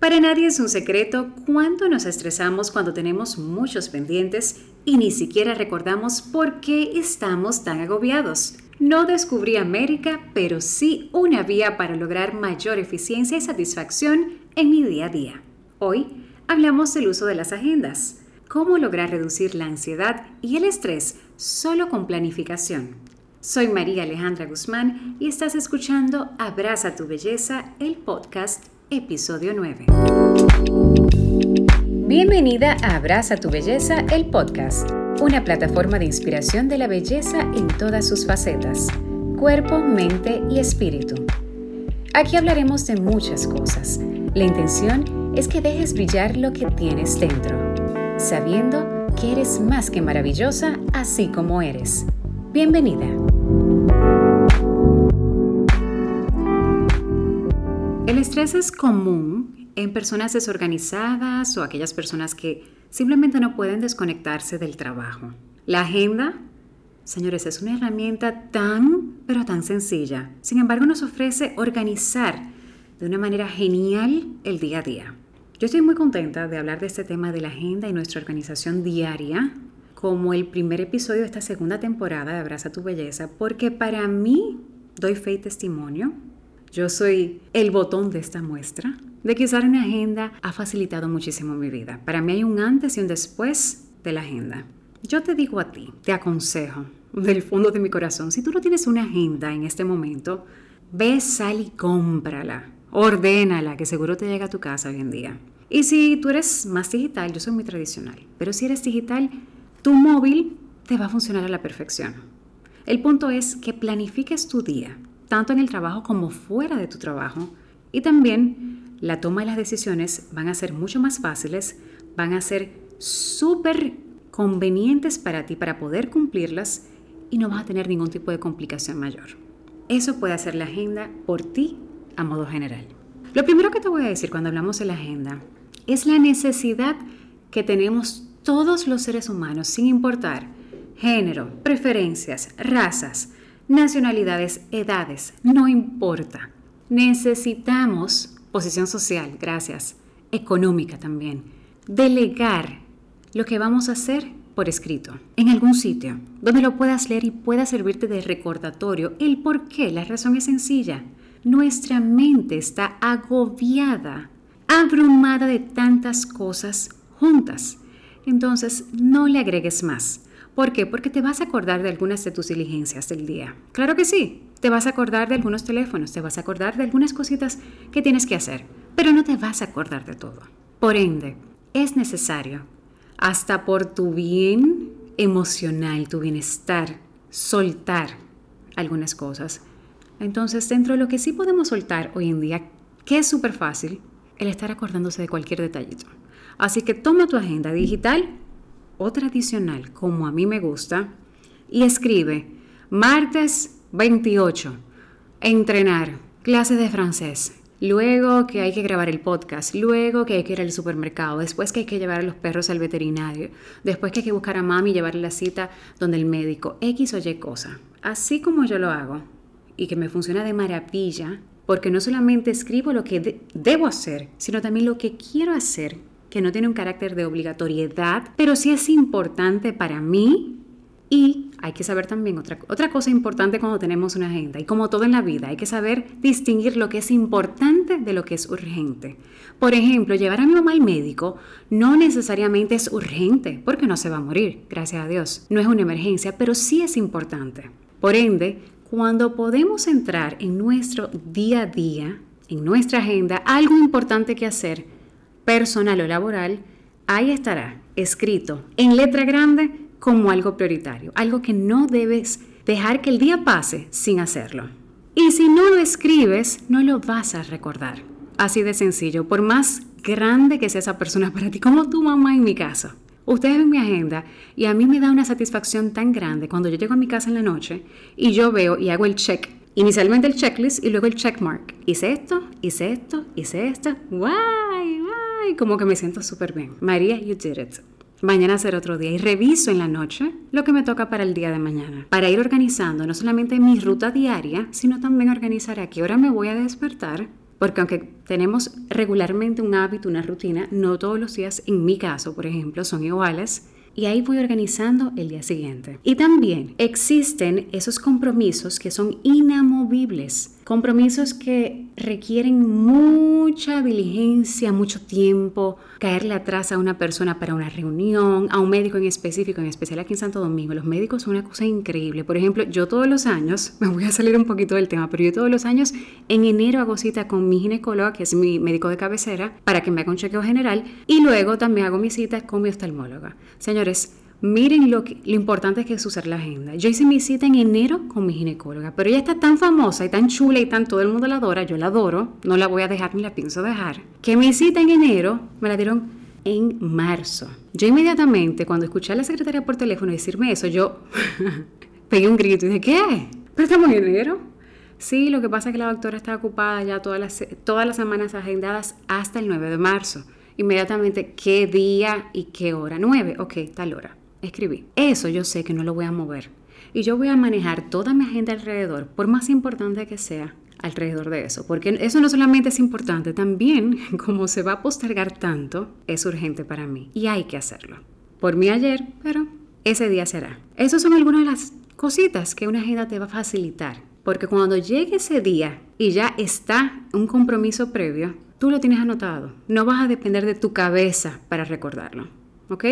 Para nadie es un secreto cuánto nos estresamos cuando tenemos muchos pendientes y ni siquiera recordamos por qué estamos tan agobiados. No descubrí América, pero sí una vía para lograr mayor eficiencia y satisfacción en mi día a día. Hoy hablamos del uso de las agendas, cómo lograr reducir la ansiedad y el estrés solo con planificación. Soy María Alejandra Guzmán y estás escuchando Abraza tu Belleza, el podcast, episodio 9. Bienvenida a Abraza tu Belleza, el podcast una plataforma de inspiración de la belleza en todas sus facetas, cuerpo, mente y espíritu. Aquí hablaremos de muchas cosas. La intención es que dejes brillar lo que tienes dentro, sabiendo que eres más que maravillosa así como eres. Bienvenida. El estrés es común en personas desorganizadas o aquellas personas que simplemente no pueden desconectarse del trabajo. La agenda, señores, es una herramienta tan, pero tan sencilla. Sin embargo, nos ofrece organizar de una manera genial el día a día. Yo estoy muy contenta de hablar de este tema de la agenda y nuestra organización diaria como el primer episodio de esta segunda temporada de Abraza tu Belleza, porque para mí, doy fe y testimonio, yo soy el botón de esta muestra de que usar una agenda ha facilitado muchísimo mi vida. Para mí hay un antes y un después de la agenda. Yo te digo a ti, te aconsejo del fondo de mi corazón, si tú no tienes una agenda en este momento, ve, sal y cómprala, ordénala, que seguro te llega a tu casa hoy en día. Y si tú eres más digital, yo soy muy tradicional, pero si eres digital, tu móvil te va a funcionar a la perfección. El punto es que planifiques tu día, tanto en el trabajo como fuera de tu trabajo, y también la toma de las decisiones van a ser mucho más fáciles, van a ser súper convenientes para ti para poder cumplirlas y no vas a tener ningún tipo de complicación mayor. Eso puede hacer la agenda por ti a modo general. Lo primero que te voy a decir cuando hablamos de la agenda es la necesidad que tenemos todos los seres humanos, sin importar género, preferencias, razas, nacionalidades, edades, no importa. Necesitamos posición social, gracias, económica también. Delegar lo que vamos a hacer por escrito, en algún sitio, donde lo puedas leer y pueda servirte de recordatorio. El por qué, la razón es sencilla. Nuestra mente está agobiada, abrumada de tantas cosas juntas. Entonces, no le agregues más. ¿Por qué? Porque te vas a acordar de algunas de tus diligencias del día. Claro que sí, te vas a acordar de algunos teléfonos, te vas a acordar de algunas cositas que tienes que hacer, pero no te vas a acordar de todo. Por ende, es necesario, hasta por tu bien emocional, tu bienestar, soltar algunas cosas. Entonces, dentro de lo que sí podemos soltar hoy en día, que es súper fácil, el estar acordándose de cualquier detallito. Así que toma tu agenda digital o tradicional, como a mí me gusta, y escribe martes 28. Entrenar. Clases de francés. Luego que hay que grabar el podcast, luego que hay que ir al supermercado, después que hay que llevar a los perros al veterinario, después que hay que buscar a mami y llevarle la cita donde el médico, X o Y cosa. Así como yo lo hago y que me funciona de maravilla, porque no solamente escribo lo que debo hacer, sino también lo que quiero hacer, que no tiene un carácter de obligatoriedad, pero sí es importante para mí y hay que saber también otra, otra cosa importante cuando tenemos una agenda, y como todo en la vida, hay que saber distinguir lo que es importante de lo que es urgente. Por ejemplo, llevar a mi mamá al médico no necesariamente es urgente, porque no se va a morir, gracias a Dios. No es una emergencia, pero sí es importante. Por ende, cuando podemos entrar en nuestro día a día, en nuestra agenda, algo importante que hacer, personal o laboral, ahí estará escrito en letra grande como algo prioritario, algo que no debes dejar que el día pase sin hacerlo. Y si no lo escribes, no lo vas a recordar. Así de sencillo, por más grande que sea esa persona para ti, como tu mamá en mi caso. Ustedes ven mi agenda y a mí me da una satisfacción tan grande cuando yo llego a mi casa en la noche y yo veo y hago el check. Inicialmente el checklist y luego el checkmark. Hice esto, hice esto, hice esto. ¡Guay! ¡Guay! Como que me siento súper bien. María, you did it. Mañana será otro día y reviso en la noche lo que me toca para el día de mañana. Para ir organizando no solamente mi ruta diaria, sino también organizar a qué hora me voy a despertar porque aunque tenemos regularmente un hábito, una rutina, no todos los días, en mi caso, por ejemplo, son iguales y ahí voy organizando el día siguiente. Y también existen esos compromisos que son inamovibles, compromisos que requieren mucha diligencia, mucho tiempo, caerle atrás a una persona para una reunión, a un médico en específico, en especial aquí en Santo Domingo. Los médicos son una cosa increíble. Por ejemplo, yo todos los años, me voy a salir un poquito del tema, pero yo todos los años en enero hago cita con mi ginecóloga, que es mi médico de cabecera, para que me haga un chequeo general y luego también hago mi cita con mi oftalmóloga. Señores, Miren lo, lo importante que es usar la agenda. Yo hice mi cita en enero con mi ginecóloga, pero ella está tan famosa y tan chula y tan todo el mundo la adora, yo la adoro, no la voy a dejar ni la pienso dejar, que mi cita en enero me la dieron en marzo. Yo inmediatamente, cuando escuché a la secretaria por teléfono decirme eso, yo pegué un grito y dije, ¿qué? ¿Pero estamos en enero? Sí, lo que pasa es que la doctora está ocupada ya todas las, todas las semanas agendadas hasta el 9 de marzo. Inmediatamente, ¿qué día y qué hora? 9, ok, tal hora escribí. Eso yo sé que no lo voy a mover. Y yo voy a manejar toda mi agenda alrededor, por más importante que sea, alrededor de eso. Porque eso no solamente es importante, también como se va a postergar tanto, es urgente para mí. Y hay que hacerlo. Por mí ayer, pero ese día será. Esas son algunas de las cositas que una agenda te va a facilitar. Porque cuando llegue ese día y ya está un compromiso previo, tú lo tienes anotado. No vas a depender de tu cabeza para recordarlo. ¿Ok?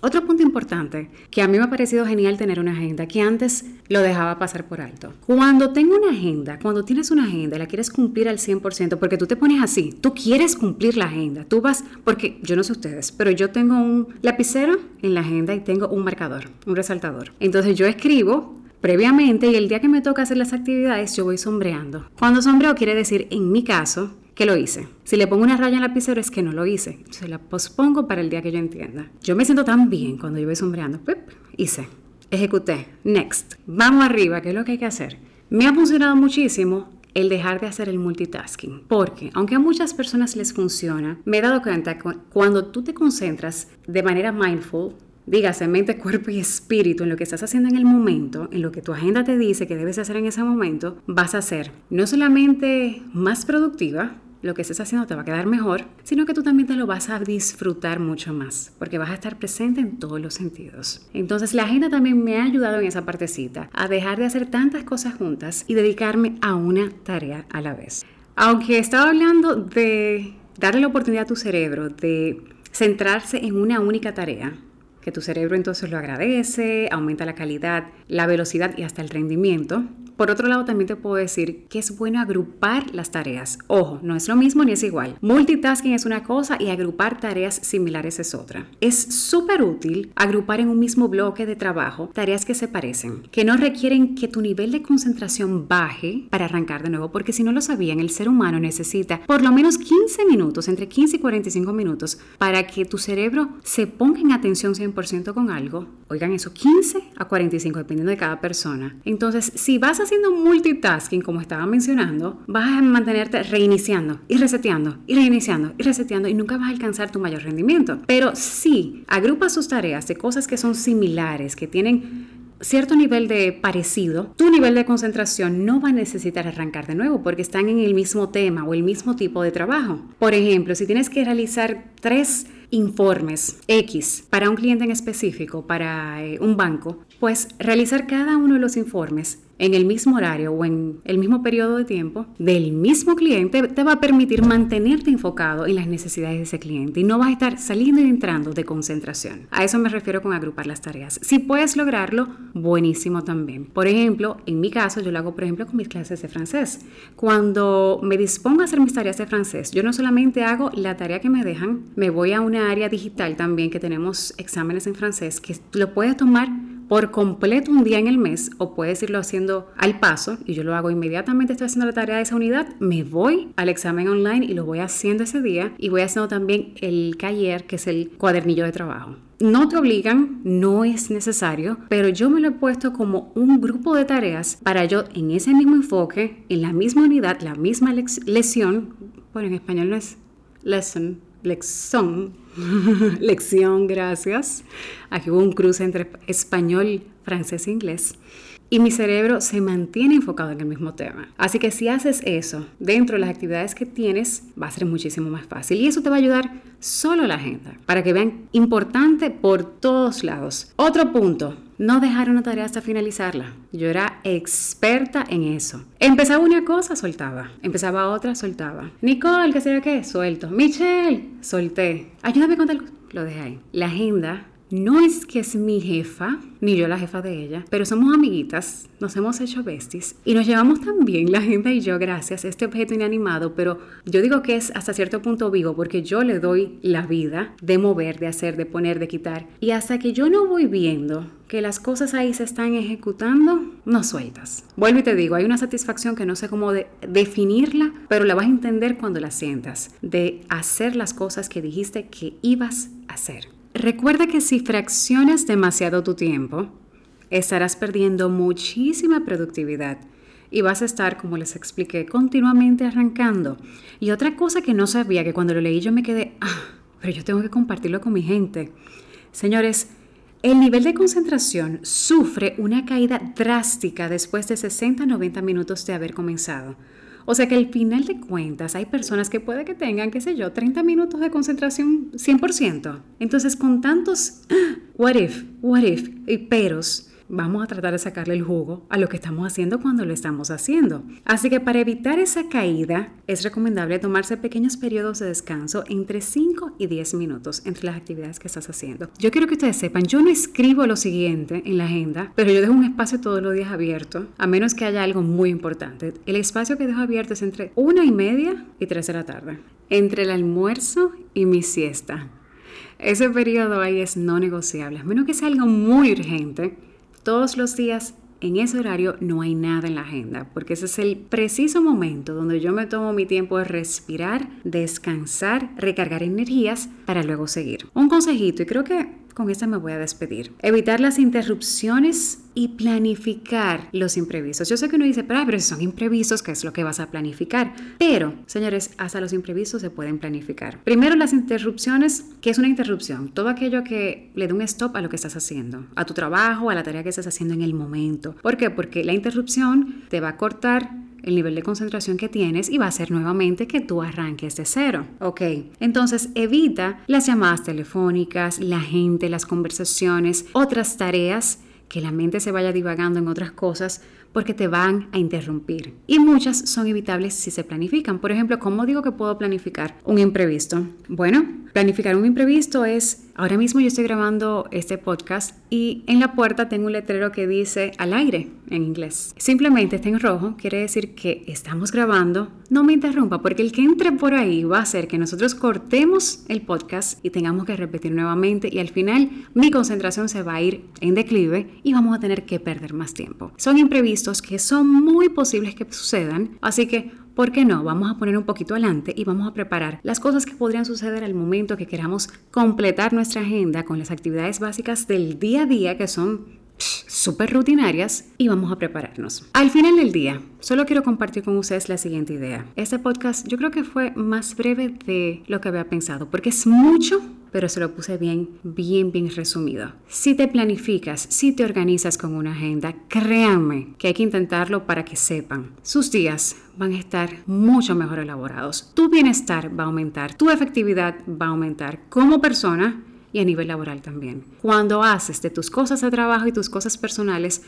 Otro punto importante que a mí me ha parecido genial tener una agenda, que antes lo dejaba pasar por alto. Cuando tengo una agenda, cuando tienes una agenda la quieres cumplir al 100%, porque tú te pones así, tú quieres cumplir la agenda, tú vas, porque yo no sé ustedes, pero yo tengo un lapicero en la agenda y tengo un marcador, un resaltador. Entonces yo escribo previamente y el día que me toca hacer las actividades yo voy sombreando. Cuando sombreo quiere decir, en mi caso, que lo hice. Si le pongo una raya en la lapicero es que no lo hice. Se la pospongo para el día que yo entienda. Yo me siento tan bien cuando yo voy sombreando. Pip, hice. Ejecuté. Next. Vamos arriba, ¿qué es lo que hay que hacer? Me ha funcionado muchísimo el dejar de hacer el multitasking. Porque, aunque a muchas personas les funciona, me he dado cuenta que cuando tú te concentras de manera mindful, dígase mente, cuerpo y espíritu en lo que estás haciendo en el momento, en lo que tu agenda te dice que debes hacer en ese momento, vas a ser no solamente más productiva, lo que estés haciendo te va a quedar mejor, sino que tú también te lo vas a disfrutar mucho más, porque vas a estar presente en todos los sentidos. Entonces la agenda también me ha ayudado en esa partecita, a dejar de hacer tantas cosas juntas y dedicarme a una tarea a la vez. Aunque estaba hablando de darle la oportunidad a tu cerebro de centrarse en una única tarea, que tu cerebro entonces lo agradece, aumenta la calidad, la velocidad y hasta el rendimiento, por otro lado, también te puedo decir que es bueno agrupar las tareas. Ojo, no es lo mismo ni es igual. Multitasking es una cosa y agrupar tareas similares es otra. Es súper útil agrupar en un mismo bloque de trabajo tareas que se parecen, que no requieren que tu nivel de concentración baje para arrancar de nuevo, porque si no lo sabían, el ser humano necesita por lo menos 15 minutos, entre 15 y 45 minutos, para que tu cerebro se ponga en atención 100% con algo. Oigan eso, 15 a 45, dependiendo de cada persona. Entonces, si vas a haciendo multitasking, como estaba mencionando, vas a mantenerte reiniciando y reseteando y reiniciando y reseteando y nunca vas a alcanzar tu mayor rendimiento. Pero si agrupas sus tareas de cosas que son similares, que tienen cierto nivel de parecido, tu nivel de concentración no va a necesitar arrancar de nuevo porque están en el mismo tema o el mismo tipo de trabajo. Por ejemplo, si tienes que realizar tres informes X para un cliente en específico, para eh, un banco, pues realizar cada uno de los informes en el mismo horario o en el mismo periodo de tiempo del mismo cliente te va a permitir mantenerte enfocado en las necesidades de ese cliente y no vas a estar saliendo y entrando de concentración. A eso me refiero con agrupar las tareas. Si puedes lograrlo, buenísimo también. Por ejemplo, en mi caso, yo lo hago, por ejemplo, con mis clases de francés. Cuando me dispongo a hacer mis tareas de francés, yo no solamente hago la tarea que me dejan, me voy a una área digital también que tenemos exámenes en francés que lo puedes tomar por completo un día en el mes o puedes irlo haciendo al paso y yo lo hago inmediatamente, estoy haciendo la tarea de esa unidad, me voy al examen online y lo voy haciendo ese día y voy haciendo también el cayer, que es el cuadernillo de trabajo. No te obligan, no es necesario, pero yo me lo he puesto como un grupo de tareas para yo en ese mismo enfoque, en la misma unidad, la misma lección, bueno, en español no es lesson, lección, lección, gracias. Aquí hubo un cruce entre español, francés e inglés. y mi cerebro se mantiene enfocado en el mismo tema. Así que si haces eso dentro de las actividades que tienes, va a ser muchísimo más fácil y eso te va a ayudar solo la agenda para que vean importante por todos lados. Otro punto, no dejar una tarea hasta finalizarla. Yo era experta en eso. Empezaba una cosa, soltaba. Empezaba otra, soltaba. Nicole, ¿qué sé qué? Suelto. Michelle, solté. Ayúdame con tal Lo dejé ahí. La agenda no es que es mi jefa, ni yo la jefa de ella, pero somos amiguitas, nos hemos hecho besties y nos llevamos tan bien la gente y yo gracias. Este objeto inanimado, pero yo digo que es hasta cierto punto vivo porque yo le doy la vida de mover, de hacer, de poner, de quitar. Y hasta que yo no voy viendo que las cosas ahí se están ejecutando, no sueltas. Vuelvo y te digo, hay una satisfacción que no sé cómo definirla, pero la vas a entender cuando la sientas, de hacer las cosas que dijiste que ibas a hacer. Recuerda que si fraccionas demasiado tu tiempo, estarás perdiendo muchísima productividad y vas a estar, como les expliqué, continuamente arrancando. Y otra cosa que no sabía, que cuando lo leí yo me quedé, ah, pero yo tengo que compartirlo con mi gente. Señores, el nivel de concentración sufre una caída drástica después de 60-90 minutos de haber comenzado. O sea que al final de cuentas hay personas que puede que tengan, qué sé yo, 30 minutos de concentración 100%. Entonces con tantos what if, what if y peros, vamos a tratar de sacarle el jugo a lo que estamos haciendo cuando lo estamos haciendo. Así que para evitar esa caída es recomendable tomarse pequeños periodos de descanso entre 5 y 10 minutos entre las actividades que estás haciendo. Yo quiero que ustedes sepan, yo no escribo lo siguiente en la agenda, pero yo dejo un espacio todos los días abierto, a menos que haya algo muy importante. El espacio que dejo abierto es entre una y media y 3 de la tarde, entre el almuerzo y mi siesta. Ese periodo ahí es no negociable, a menos que sea algo muy urgente todos los días en ese horario no hay nada en la agenda, porque ese es el preciso momento donde yo me tomo mi tiempo de respirar, descansar, recargar energías para luego seguir. Un consejito, y creo que con esta me voy a despedir. Evitar las interrupciones y planificar los imprevistos. Yo sé que uno dice, pero, pero si son imprevistos, ¿qué es lo que vas a planificar? Pero, señores, hasta los imprevistos se pueden planificar. Primero, las interrupciones. ¿Qué es una interrupción? Todo aquello que le dé un stop a lo que estás haciendo, a tu trabajo, a la tarea que estás haciendo en el momento. ¿Por qué? Porque la interrupción te va a cortar el nivel de concentración que tienes y va a ser nuevamente que tú arranques de cero. Ok, entonces evita las llamadas telefónicas, la gente, las conversaciones, otras tareas que la mente se vaya divagando en otras cosas porque te van a interrumpir. Y muchas son evitables si se planifican. Por ejemplo, ¿cómo digo que puedo planificar un imprevisto? Bueno, planificar un imprevisto es Ahora mismo yo estoy grabando este podcast y en la puerta tengo un letrero que dice al aire en inglés. Simplemente está en rojo, quiere decir que estamos grabando. No me interrumpa porque el que entre por ahí va a hacer que nosotros cortemos el podcast y tengamos que repetir nuevamente y al final mi concentración se va a ir en declive y vamos a tener que perder más tiempo. Son imprevistos que son muy posibles que sucedan, así que ¿Por qué no? Vamos a poner un poquito adelante y vamos a preparar las cosas que podrían suceder al momento que queramos completar nuestra agenda con las actividades básicas del día a día que son súper rutinarias y vamos a prepararnos. Al final del día, solo quiero compartir con ustedes la siguiente idea. Este podcast yo creo que fue más breve de lo que había pensado porque es mucho pero se lo puse bien, bien, bien resumido. Si te planificas, si te organizas con una agenda, créanme que hay que intentarlo para que sepan. Sus días van a estar mucho mejor elaborados. Tu bienestar va a aumentar, tu efectividad va a aumentar como persona y a nivel laboral también. Cuando haces de tus cosas de trabajo y tus cosas personales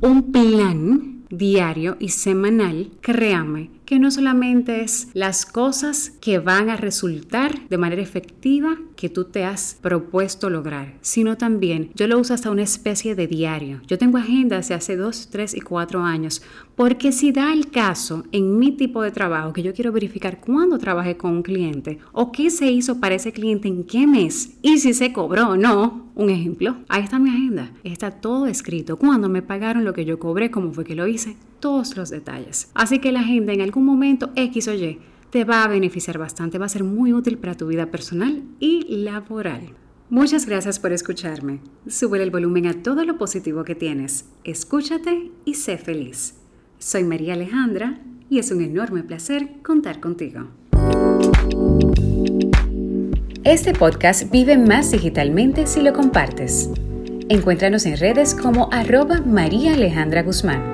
un plan diario y semanal, créame que no solamente es las cosas que van a resultar de manera efectiva que tú te has propuesto lograr, sino también yo lo uso hasta una especie de diario. Yo tengo agendas de hace dos, tres y cuatro años, porque si da el caso en mi tipo de trabajo que yo quiero verificar cuándo trabajé con un cliente o qué se hizo para ese cliente en qué mes y si se cobró o no, un ejemplo, ahí está mi agenda. Está todo escrito. Cuándo me pagaron lo que yo cobré, cómo fue que lo hice, todos los detalles. Así que la agenda en algún momento X o Y te va a beneficiar bastante, va a ser muy útil para tu vida personal y laboral. Muchas gracias por escucharme. Sube el volumen a todo lo positivo que tienes. Escúchate y sé feliz. Soy María Alejandra y es un enorme placer contar contigo. Este podcast vive más digitalmente si lo compartes. Encuéntranos en redes como arroba María Alejandra Guzmán.